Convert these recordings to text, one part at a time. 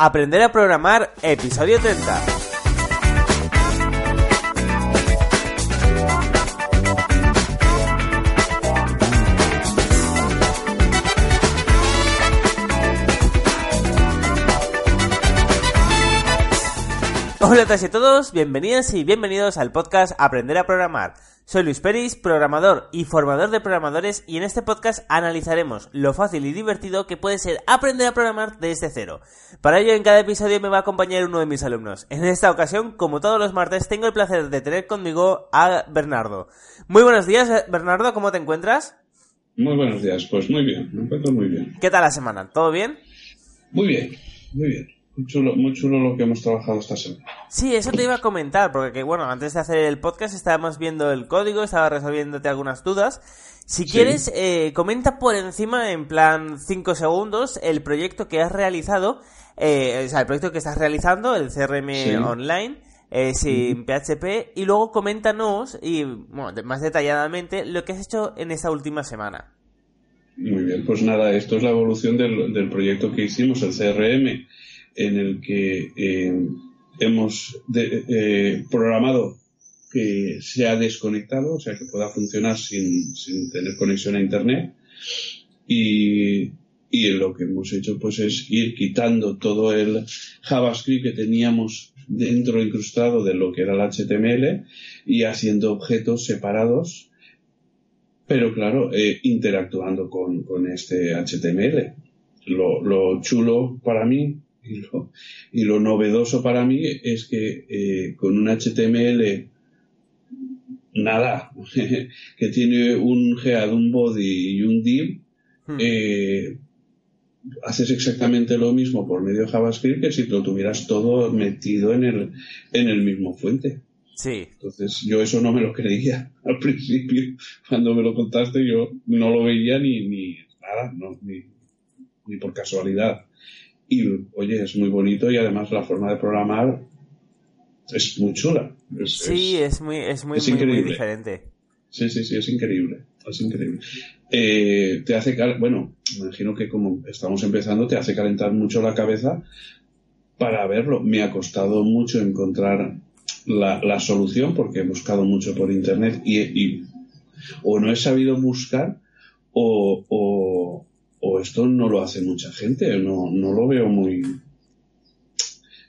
Aprender a programar, episodio 30. Hola a todos y a todos, bienvenidas y bienvenidos al podcast Aprender a Programar. Soy Luis Peris, programador y formador de programadores y en este podcast analizaremos lo fácil y divertido que puede ser aprender a programar desde cero. Para ello en cada episodio me va a acompañar uno de mis alumnos. En esta ocasión, como todos los martes, tengo el placer de tener conmigo a Bernardo. Muy buenos días, Bernardo, ¿cómo te encuentras? Muy buenos días, pues muy bien, me encuentro muy bien. ¿Qué tal la semana? ¿Todo bien? Muy bien, muy bien. Muy chulo, muy chulo lo que hemos trabajado esta semana. Sí, eso te iba a comentar, porque bueno, antes de hacer el podcast estábamos viendo el código, estaba resolviéndote algunas dudas. Si quieres, eh, comenta por encima, en plan 5 segundos, el proyecto que has realizado, eh, o sea, el proyecto que estás realizando, el CRM online, eh, sin PHP, y luego coméntanos, y bueno, más detalladamente, lo que has hecho en esta última semana. Muy bien, pues nada, esto es la evolución del, del proyecto que hicimos, el CRM en el que eh, hemos eh, programado que sea desconectado, o sea, que pueda funcionar sin, sin tener conexión a Internet. Y, y lo que hemos hecho pues es ir quitando todo el JavaScript que teníamos dentro incrustado de lo que era el HTML y haciendo objetos separados, pero claro, eh, interactuando con, con, este HTML. Lo, lo chulo para mí y lo, novedoso para mí es que eh, con un HTML nada, que tiene un head, un body y un div, hmm. eh, haces exactamente lo mismo por medio de JavaScript que si lo tuvieras todo metido en el, en el mismo fuente. Sí. Entonces yo eso no me lo creía al principio. Cuando me lo contaste yo no lo veía ni, ni nada, no, ni, ni por casualidad. Y oye, es muy bonito y además la forma de programar es muy chula. sí, es, muy, es muy, muy, diferente. Sí, sí, sí, es increíble. Es increíble. Eh, te hace, bueno, me imagino que como estamos empezando, te hace calentar mucho la cabeza para verlo. Me ha costado mucho encontrar la, la solución porque he buscado mucho por internet y, y o no he sabido buscar o, o, o esto no lo hace mucha gente, no, no lo veo muy,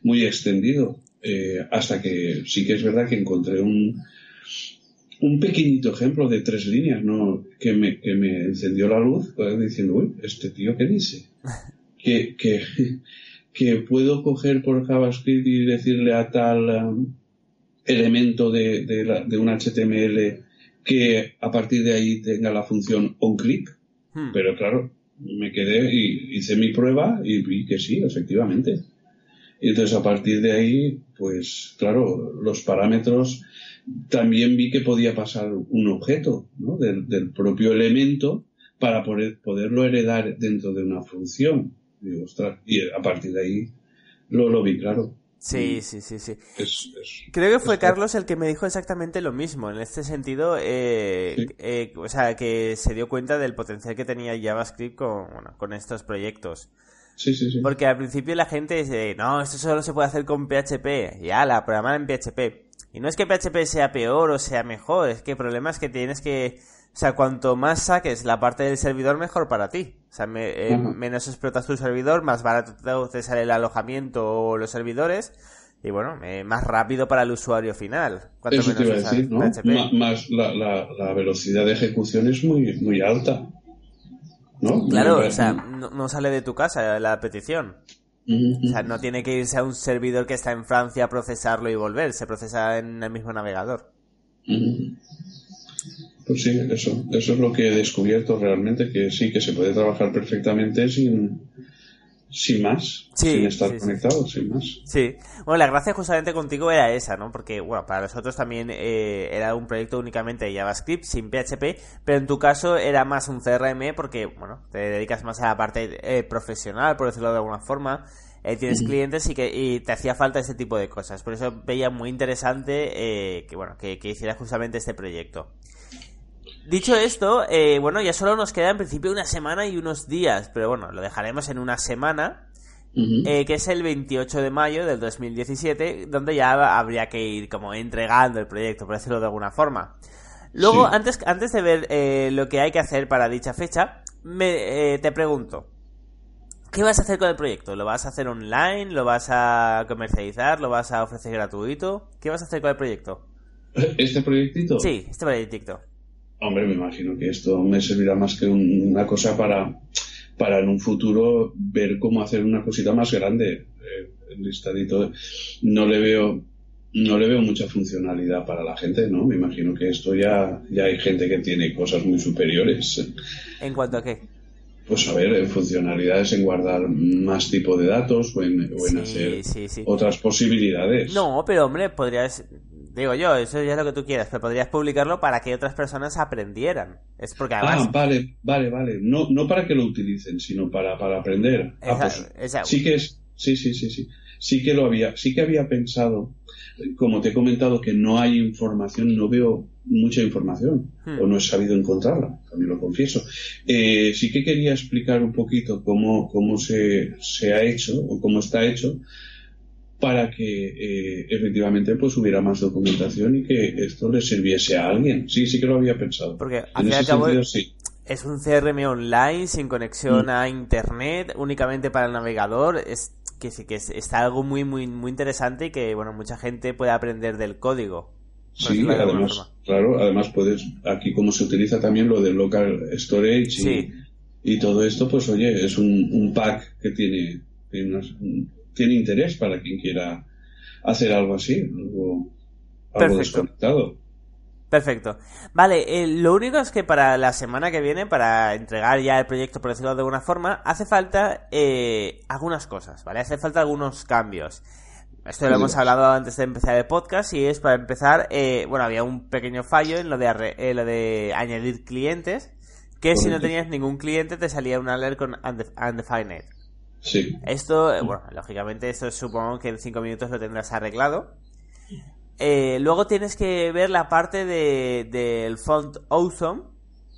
muy extendido. Eh, hasta que sí que es verdad que encontré un, un pequeñito ejemplo de tres líneas, ¿no? Que me, que me encendió la luz pues, diciendo, uy, este tío qué dice. que, que, que puedo coger por JavaScript y decirle a tal um, elemento de, de, la, de, un HTML que a partir de ahí tenga la función onClick. Hmm. Pero claro, me quedé y hice mi prueba y vi que sí, efectivamente. Y entonces a partir de ahí, pues claro, los parámetros también vi que podía pasar un objeto ¿no? del, propio elemento para poder, poderlo heredar dentro de una función. Digo, ostras, y a partir de ahí lo, lo vi claro. Sí, mm. sí, sí, sí. Creo que fue Carlos el que me dijo exactamente lo mismo. En este sentido, eh, eh, o sea, que se dio cuenta del potencial que tenía JavaScript con, bueno, con estos proyectos. Sí, sí, sí. Porque al principio la gente dice, no, esto solo se puede hacer con PHP. Ya, la programar en PHP. Y no es que PHP sea peor o sea mejor, es que el problema es que tienes que o sea, cuanto más saques la parte del servidor, mejor para ti. O sea, eh, menos explotas tu servidor, más barato te sale el alojamiento o los servidores. Y bueno, eh, más rápido para el usuario final. Eso te iba a decir, ¿no? más la, la, velocidad de ejecución es muy, muy alta. ¿No? Claro, o sea, no, sale de tu casa la petición. O sea, no tiene que irse a un servidor que está en Francia a procesarlo y volver. Se procesa en el mismo navegador. Pues sí, eso, eso es lo que he descubierto realmente, que sí, que se puede trabajar perfectamente sin, sin más, Sí, sin estar sí, sí. conectado, sin más. Sí, bueno, la gracia justamente contigo era esa, ¿no? Porque, bueno, para nosotros también eh, era un proyecto únicamente de JavaScript, sin PHP, pero en tu caso era más un CRM porque, bueno, te dedicas más a la parte eh, profesional, por decirlo de alguna forma, eh, tienes clientes y que y te hacía falta ese tipo de cosas. Por eso veía muy interesante eh, que, bueno, que, que hicieras justamente este proyecto. Dicho esto, eh, bueno, ya solo nos queda en principio una semana y unos días, pero bueno, lo dejaremos en una semana eh, que es el 28 de mayo del 2017, donde ya habría que ir como entregando el proyecto, por decirlo de alguna forma. Luego, Sí. antes, antes de ver eh, lo que hay que hacer para dicha fecha, me, te pregunto, ¿qué vas a hacer con el proyecto? ¿Lo vas a hacer online? ¿Lo vas a comercializar? ¿Lo vas a ofrecer gratuito? ¿Qué vas a hacer con el proyecto? ¿Este proyectito? Sí, este proyecto. Hombre, me imagino que esto me servirá más que un- una cosa para, para en un futuro ver cómo hacer una cosita más grande. Eh, el listadito no le veo no le veo mucha funcionalidad para la gente, ¿no? Me imagino que esto ya, ya hay gente que tiene cosas muy superiores. ¿En cuanto a qué? Pues a ver, en funcionalidades, en guardar más tipo de datos o en, o en Sí, hacer sí, sí. otras posibilidades. No, pero hombre, podrías... Digo yo, eso ya es lo que tú quieras, pero podrías publicarlo para que otras personas aprendieran. Es porque además... Ah, vale, vale, vale. No, no para que lo utilicen, sino para, para aprender. Ah, pues, esa- sí que es, sí, sí, sí, sí. Sí que lo había, sí que había pensado, como te he comentado que no hay información, no veo mucha información, Hmm. o no he sabido encontrarla, también lo confieso. Eh, sí que quería explicar un poquito cómo, cómo se, se ha hecho, o cómo está hecho, para que eh, efectivamente pues hubiera más documentación y que esto le sirviese a alguien. Sí, sí que lo había pensado. Porque, al fin y al cabo, sentido, sí. Es un CRM online sin conexión Mm. a internet, únicamente para el navegador. Es que sí que es- está algo muy muy muy interesante y que bueno mucha gente puede aprender del código. Sí, además, claro, además puedes, aquí como se utiliza también lo de local storage y, Sí. y todo esto, pues oye, es un, un pack que tiene, tiene, unas- un- tiene interés para quien quiera hacer algo así, algo, desconectado. Perfecto. Vale, eh, lo único es que para la semana que viene, para entregar ya el proyecto, por decirlo de alguna forma, hace falta eh, algunas cosas, ¿vale? Hace falta algunos cambios. Esto lo hemos hablado antes de empezar el podcast y es para empezar, eh, bueno, había un pequeño fallo en lo de, arre- eh, lo de añadir clientes, que si no tenías ningún cliente te salía un alert con unde- undefined. Sí, Esto, eh, bueno, lógicamente esto supongo que en 5 minutos lo tendrás arreglado. Eh, luego tienes que ver la parte de, del font awesome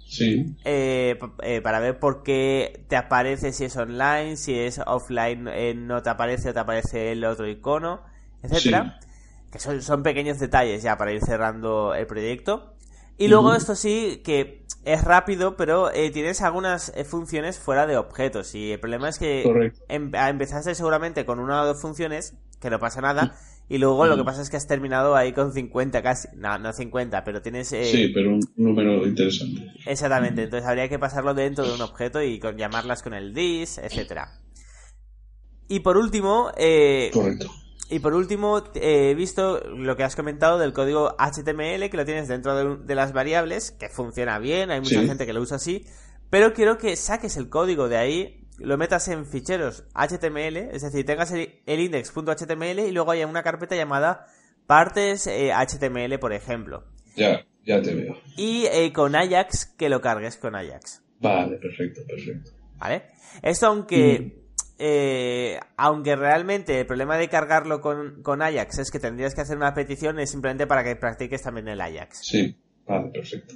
sí, eh, eh, para ver por qué te aparece si es online, si es offline no te aparece o te aparece el otro icono, etcétera. Que son, son pequeños detalles ya para ir cerrando el proyecto. Y luego esto sí que es rápido, pero eh, tienes algunas eh, funciones fuera de objetos. Y el problema es que em- empezaste seguramente con una o dos funciones, que no pasa nada, y luego lo que pasa es que has terminado ahí con 50 casi. No, no 50, pero tienes... eh, sí, pero un número interesante. Exactamente, entonces habría que pasarlo dentro de un objeto y con, llamarlas con el this, etcétera. Y por último, eh, Correcto. Y por último, eh, he visto lo que has comentado del código HTML que lo tienes dentro de, de las variables, que funciona bien, hay mucha Sí. gente que lo usa así, pero quiero que saques el código de ahí, lo metas en ficheros HTML, es decir, tengas el, el index.html y luego haya una carpeta llamada partes eh, HTML, por ejemplo. Ya, ya te veo. Y eh, con Ajax, que lo cargues con Ajax. Vale, perfecto, perfecto. ¿Vale? Esto aunque... eh, aunque realmente el problema de cargarlo con, con Ajax es que tendrías que hacer una petición, es simplemente para que practiques también el Ajax. Sí, vale, perfecto.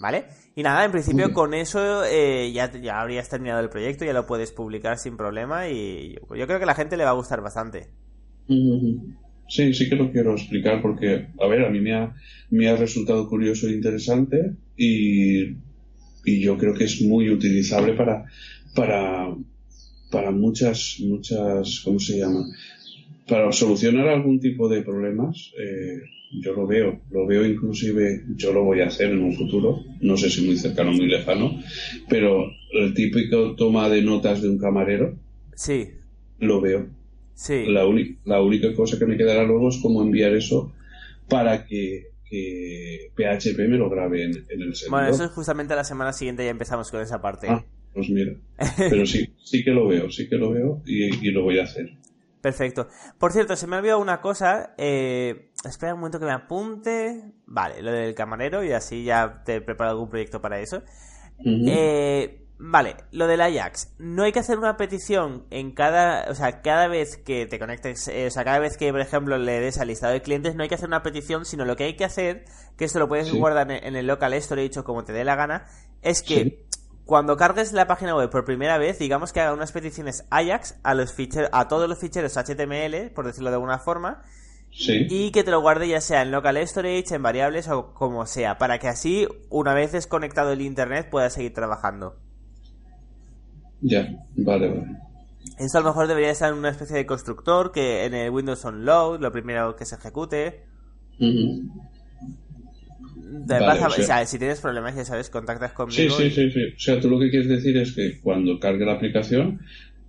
¿Vale? Y nada, en principio con eso eh, ya, ya habrías terminado el proyecto, ya lo puedes publicar sin problema y yo, yo creo que a la gente le va a gustar bastante. Sí, sí que lo quiero explicar porque, a ver, a mí me ha, me ha resultado curioso e interesante y, y yo creo que es muy utilizable para, para, para muchas, muchas, ¿cómo se llama? Para solucionar algún tipo de problemas, eh, yo lo veo, lo veo inclusive, yo lo voy a hacer en un futuro, no sé si muy cercano o muy lejano, pero el típico toma de notas de un camarero, Sí, lo veo. sí. La, la única cosa que me quedará luego es cómo enviar eso para que, que PHP me lo grabe en, en el servidor. Bueno, eso es justamente la semana siguiente ya empezamos con esa parte. Ah, Pues mira. Pero sí, sí que lo veo, sí que lo veo y, lo voy a hacer. Perfecto. Por cierto, se me ha olvidado una cosa. Eh, espera un momento que me apunte. Vale, lo del camarero y así ya te preparo algún proyecto para eso. eh, Vale, lo del Ajax. No hay que hacer una petición en cada. O sea, cada vez que te conectes. Eh, o sea, cada vez que, por ejemplo, le des al listado de clientes, no hay que hacer una petición, sino lo que hay que hacer, que esto lo puedes guardar en, el local storage o como te dé la gana, es que. Cuando cargues la página web por primera vez, digamos que haga unas peticiones Ajax a los ficheros, a todos los ficheros HTML, por decirlo de alguna forma, y que te lo guarde ya sea en local storage, en variables o como sea, para que así, una vez desconectado el internet, puedas seguir trabajando. Ya, vale, vale. Esto a lo mejor debería estar en una especie de constructor que en el Windows on load, lo primero que se ejecute. O, sea, si tienes problemas, ya sabes, contactas conmigo. Sí, sí, sí, sí. O sea, tú lo que quieres decir es que cuando cargue la aplicación,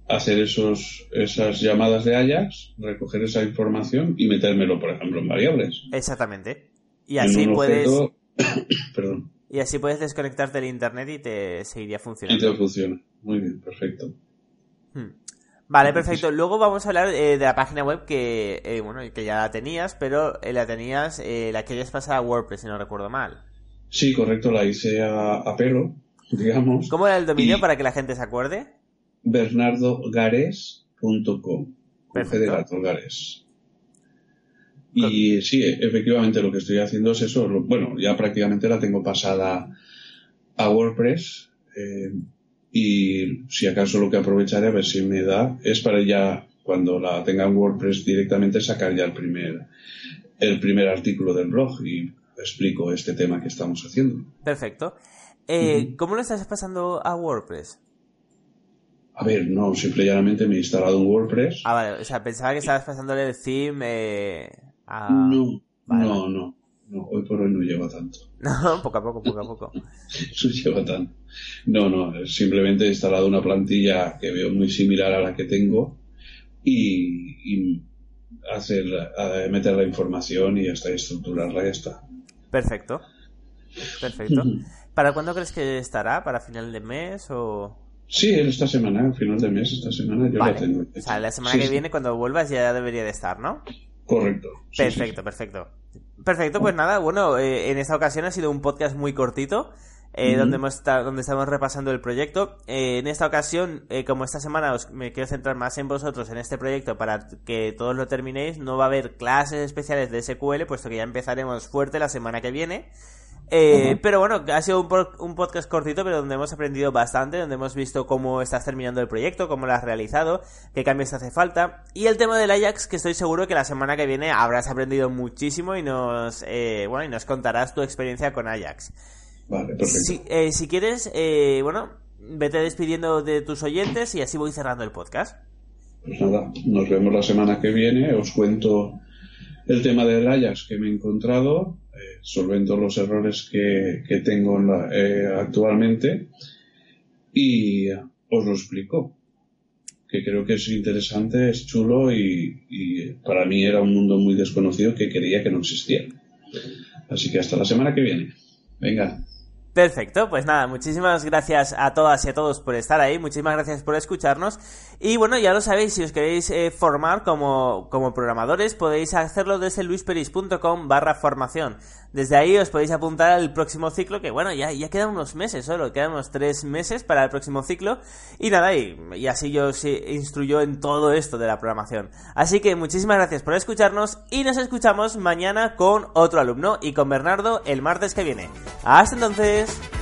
hacer esos, esas llamadas de Ajax, recoger esa información y metérmelo, por ejemplo, en variables. Exactamente. Y así puedes. Perdón. Y así puedes desconectarte del internet y te seguiría funcionando. Y te funciona. Muy bien, perfecto. Hmm. Vale, perfecto. Luego vamos a hablar eh, de la página web que, eh, bueno, que ya la tenías, pero eh, la tenías, la querías pasar a WordPress, si no recuerdo mal. Sí, correcto, la hice a, pelo, digamos. ¿Cómo era el dominio para que la gente se acuerde? bernardogares.com. Perfecto. Gares. Y sí, efectivamente lo que estoy haciendo es eso. Bueno, ya prácticamente la tengo pasada a WordPress. Eh, y si acaso lo que aprovecharé a ver si me da es para ya cuando la tenga en WordPress directamente sacar ya el primer el primer artículo del blog y explico este tema que estamos haciendo. Perfecto. Eh, ¿Cómo lo estás pasando a WordPress? A ver, no, simple y llanamente me he instalado un WordPress. Ah, vale, o sea, pensaba que estabas pasándole el theme eh, a... No, no, no. No, hoy por hoy no lleva tanto. No, poco a poco, poco a poco. no lleva tanto. No, no, simplemente he instalado una plantilla que veo muy similar a la que tengo y, hacer, meter la información y hasta estructurarla y está. Perfecto. Perfecto. ¿Para cuándo crees que estará? ¿Para final de mes o...? Sí, esta semana, final de mes, esta semana yo la tengo. O sea, la semana que viene, cuando vuelvas, ya debería de estar, ¿no? Correcto. perfecto, perfecto. Perfecto, pues nada, bueno, eh, en esta ocasión ha sido un podcast muy cortito. Eh, donde, hemos donde estamos repasando el proyecto. Eh, en esta ocasión, como esta semana os, me quiero centrar más en vosotros en este proyecto para que todos lo terminéis, no va a haber clases especiales de SQL, puesto que ya empezaremos fuerte la semana que viene. Eh, pero bueno, ha sido un, podcast cortito, pero donde hemos aprendido bastante, donde hemos visto cómo estás terminando el proyecto, cómo lo has realizado, qué cambios hace falta. Y el tema del Ajax, que estoy seguro que la semana que viene habrás aprendido muchísimo y nos, eh, bueno, y nos contarás tu experiencia con Ajax. Vale, perfecto. Si, eh, si quieres, bueno, vete despidiendo de tus oyentes y así voy cerrando el podcast. Pues nada, nos vemos la semana que viene. Os cuento el tema del Ajax que me he encontrado solvento los errores que, tengo eh, actualmente y os lo explico. Que creo que es interesante, es chulo y, y para mí era un mundo muy desconocido que quería que no existiera. Así que hasta la semana que viene. Venga. Perfecto, pues nada, muchísimas gracias a todas y a todos por estar ahí, muchísimas gracias por escucharnos y bueno, ya lo sabéis, si os queréis eh, formar como, como programadores podéis hacerlo desde luisperis.com barra formación. Desde ahí os podéis apuntar al próximo ciclo, que bueno, ya, ya quedan unos meses solo, quedan unos tres meses para el próximo ciclo y nada, y, y así yo os instruyo en todo esto de la programación. Así que muchísimas gracias por escucharnos y nos escuchamos mañana con otro alumno y con Bernardo el martes que viene. Hasta entonces. podcast